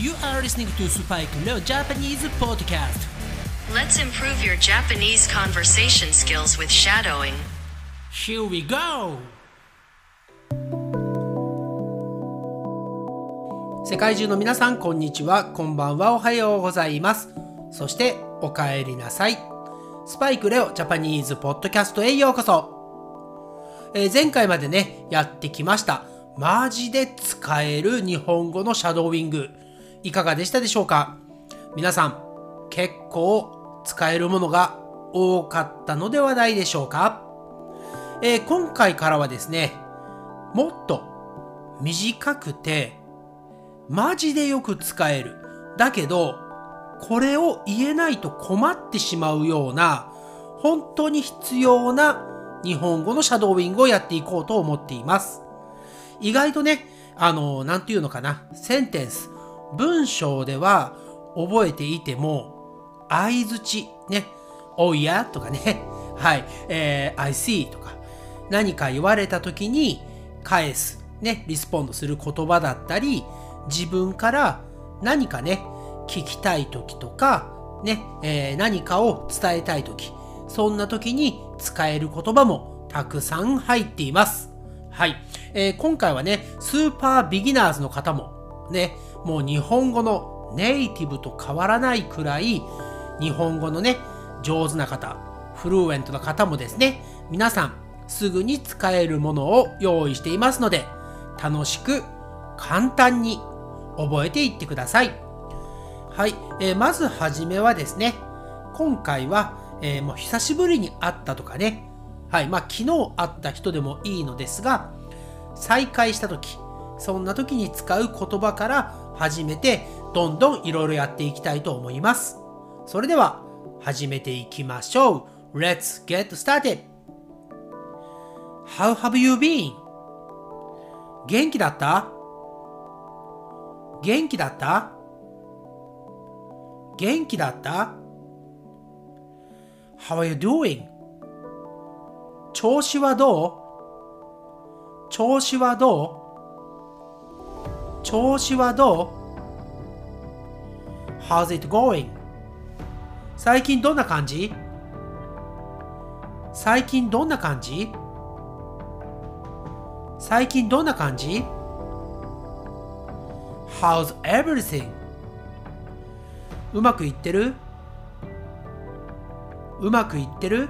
You are listening to Spike Leo Japanese Podcast. Let's improve your Japanese conversation skills with shadowing. Here we go! 世界中の皆さん、こんにちは。こんばんは。おはようございます。そして、お帰りなさい。スパイクレオジャパニーズポッドキャストへようこそ。えー前回までね、やってきました。マジで使える日本語のシャドーウィング。いかがでしたでしょうか？皆さん、結構使えるものが多かったのではないでしょうか？えー今回からはですね、もっと短くて、マジでよく使える。だけど、これを言えないと困ってしまうような、本当に必要な日本語のシャドーウィングをやっていこうと思っています。意外とね、あの、なんていうのかな、センテンス、文章では覚えていても、相づち、ね、おいやとかね、はい、えー、I see とか、何か言われた時に返す、ね、リスポンドする言葉だったり、自分から何かね、聞きたい時とか、ね、えー何かを伝えたい時、そんな時に使える言葉もたくさん入っています。はい。えー今回はね、スーパービギナーズの方も、ね、もう日本語のネイティブと変わらないくらい、日本語のね、上手な方、フルーエントな方もですね、皆さん、すぐに使えるものを用意していますので、楽しく、簡単に覚えていってください。はい、えーまずはじめはですね、今回は、えーもう久しぶりに会ったとかね、はい、まあ昨日会った人でもいいのですが、再会した時、そんな時に使う言葉から始めて、どんどんいろいろやっていきたいと思います。それでは、始めていきましょう。Let's get started! How have you been? 元気だった？元気だった？元気だった ?How are you doing? 調子はどう？調子はどう？調子はどう ?How's it going? 最近どんな感じ？最近どんな感じ？最近どんな感じ ?How's everything? うまくいってる？うまくいってる？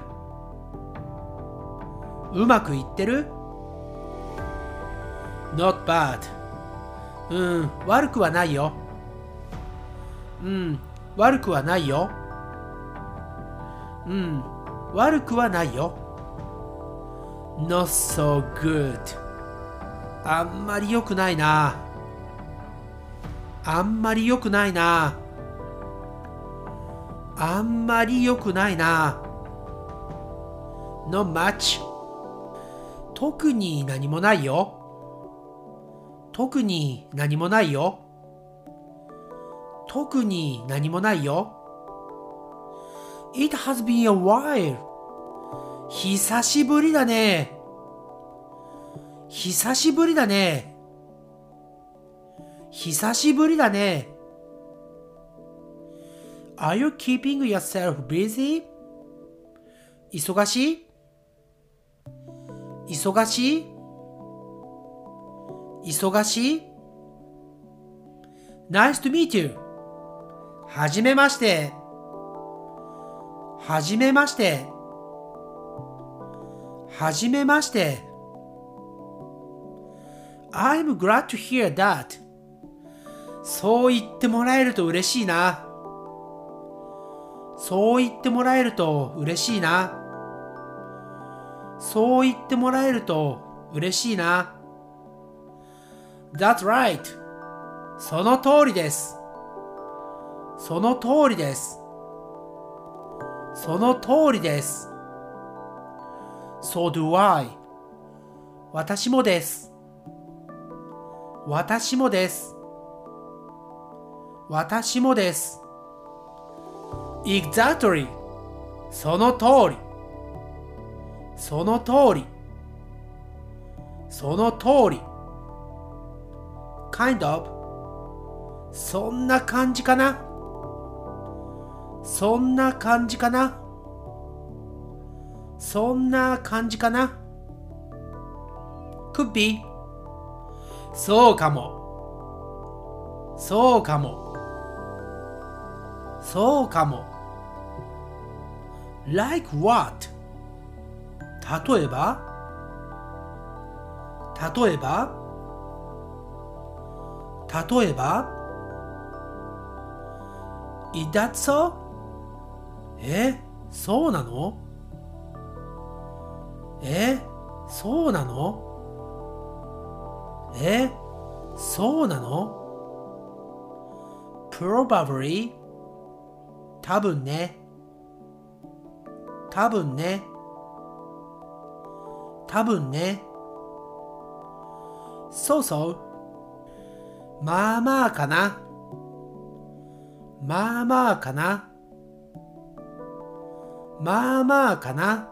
うまくいってる ?Not bad. うん、悪くはないよ。うん、悪くはないよ。うん、悪くはないよ。Not so good. あんまり良くないな。あんまり良くないな。あんまり良くないな。No much. 特に何もないよ。特に何もないよ。特に何もないよ。It has been a while. 久しぶりだね。久しぶりだね。久しぶりだね。Are you keeping yourself busy? 忙しい忙しい忙しい ?Nice to meet you! はじめまして。はじめまして。はじめまして。I'm glad to hear that. そう言ってもらえると嬉しいな。そう言ってもらえると嬉しいな。そう言ってもらえると嬉しいな。That's right. その通りです。その通りです。その通りです。So do I. 私もです。私もです。私もです。Exactly. その通り。その通り。その通り。Kind of? そんな感じかな？そんな感じかな？そんな感じかな ?could be. そうかも。そうかも。そうかも。Like what? 例えば？例えば？例えば Is that so? え？そうなの？え？そうなの？え？そうなの ?probably 多分ね。多分ね。多分ね。そうそう。まあまあかなまあまあかなまあまあかな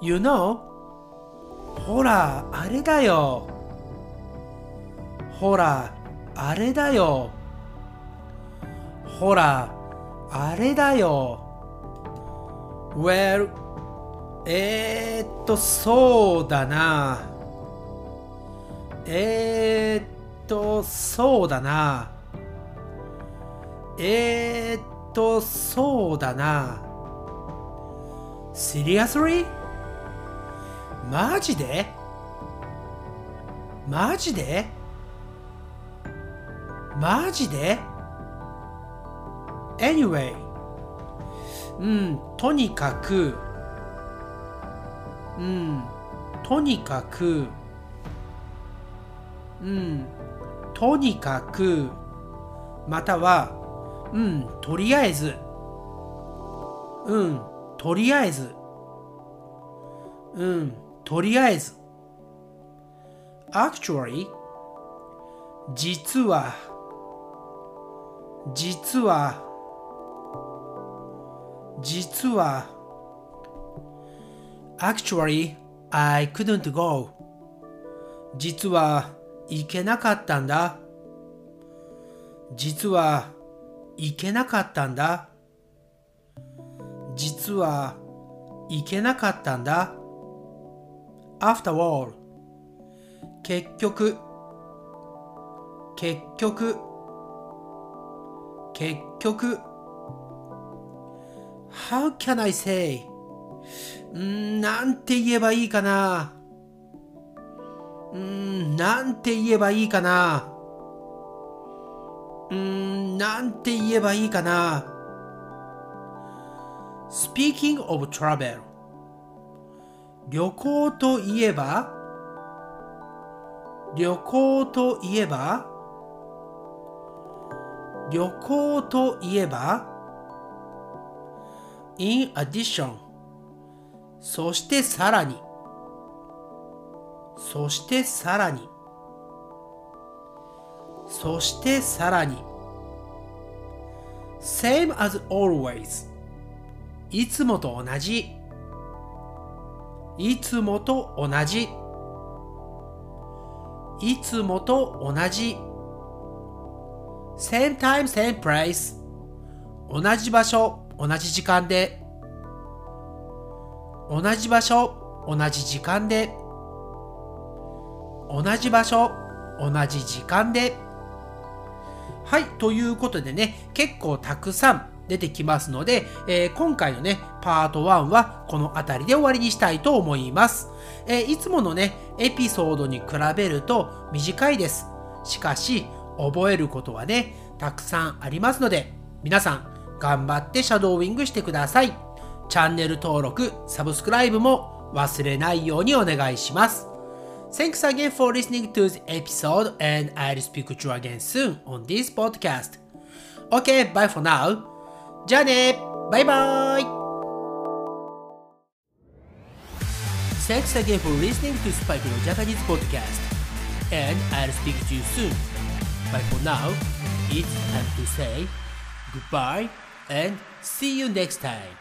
You know? ほら、あれだよ。ほら、あれだよ。ほら、あれだよ。Well, えー、っと、そうだな。えー、っと、そうだな。えー、っと、そうだな。Seriously? マジで？マジで？マジで ?Anyway うん、とにかくうん、とにかくうん、とにかくまたはうん、とりあえずうん、とりあえずうん、とりあえず。Actually 実は実は実は actually I couldn't go 実は行けなかったんだ。実は行けなかったんだ。実は行けなかったんだ。After all 結局結局結局 How can I say? んなんて言えばいいかな。うんなんて言えばいいかな。うんなんて言えばいいかな。Speaking of travel 旅行といえば？旅行といえば？旅行といえば？In addition そしてさらに。そしてさらに。そしてさらに。Same as always いつもと同じ。いつもと同じ。いつもと同じ。Same time same place 同じ場所同じ時間で。同じ場所同じ時間で。同じ場所同じ時間ではいということでね結構たくさん出てきますので、えー、今回のね、パート1はこの辺りで終わりにしたいと思います。えー、いつものね、エピソードに比べると短いです。しかし、覚えることはね、たくさんありますので、皆さん、頑張ってシャドーイングしてください。チャンネル登録、サブスクライブも忘れないようにお願いします。Thanks again for listening to the episode and I'll speak to you again soon on this podcast. Okay, bye for now. じゃあねバイバイ Thanks again for listening to Spike no Japanese podcast. And I'll speak to you soon. But for now, it's time to say goodbye and see you next time.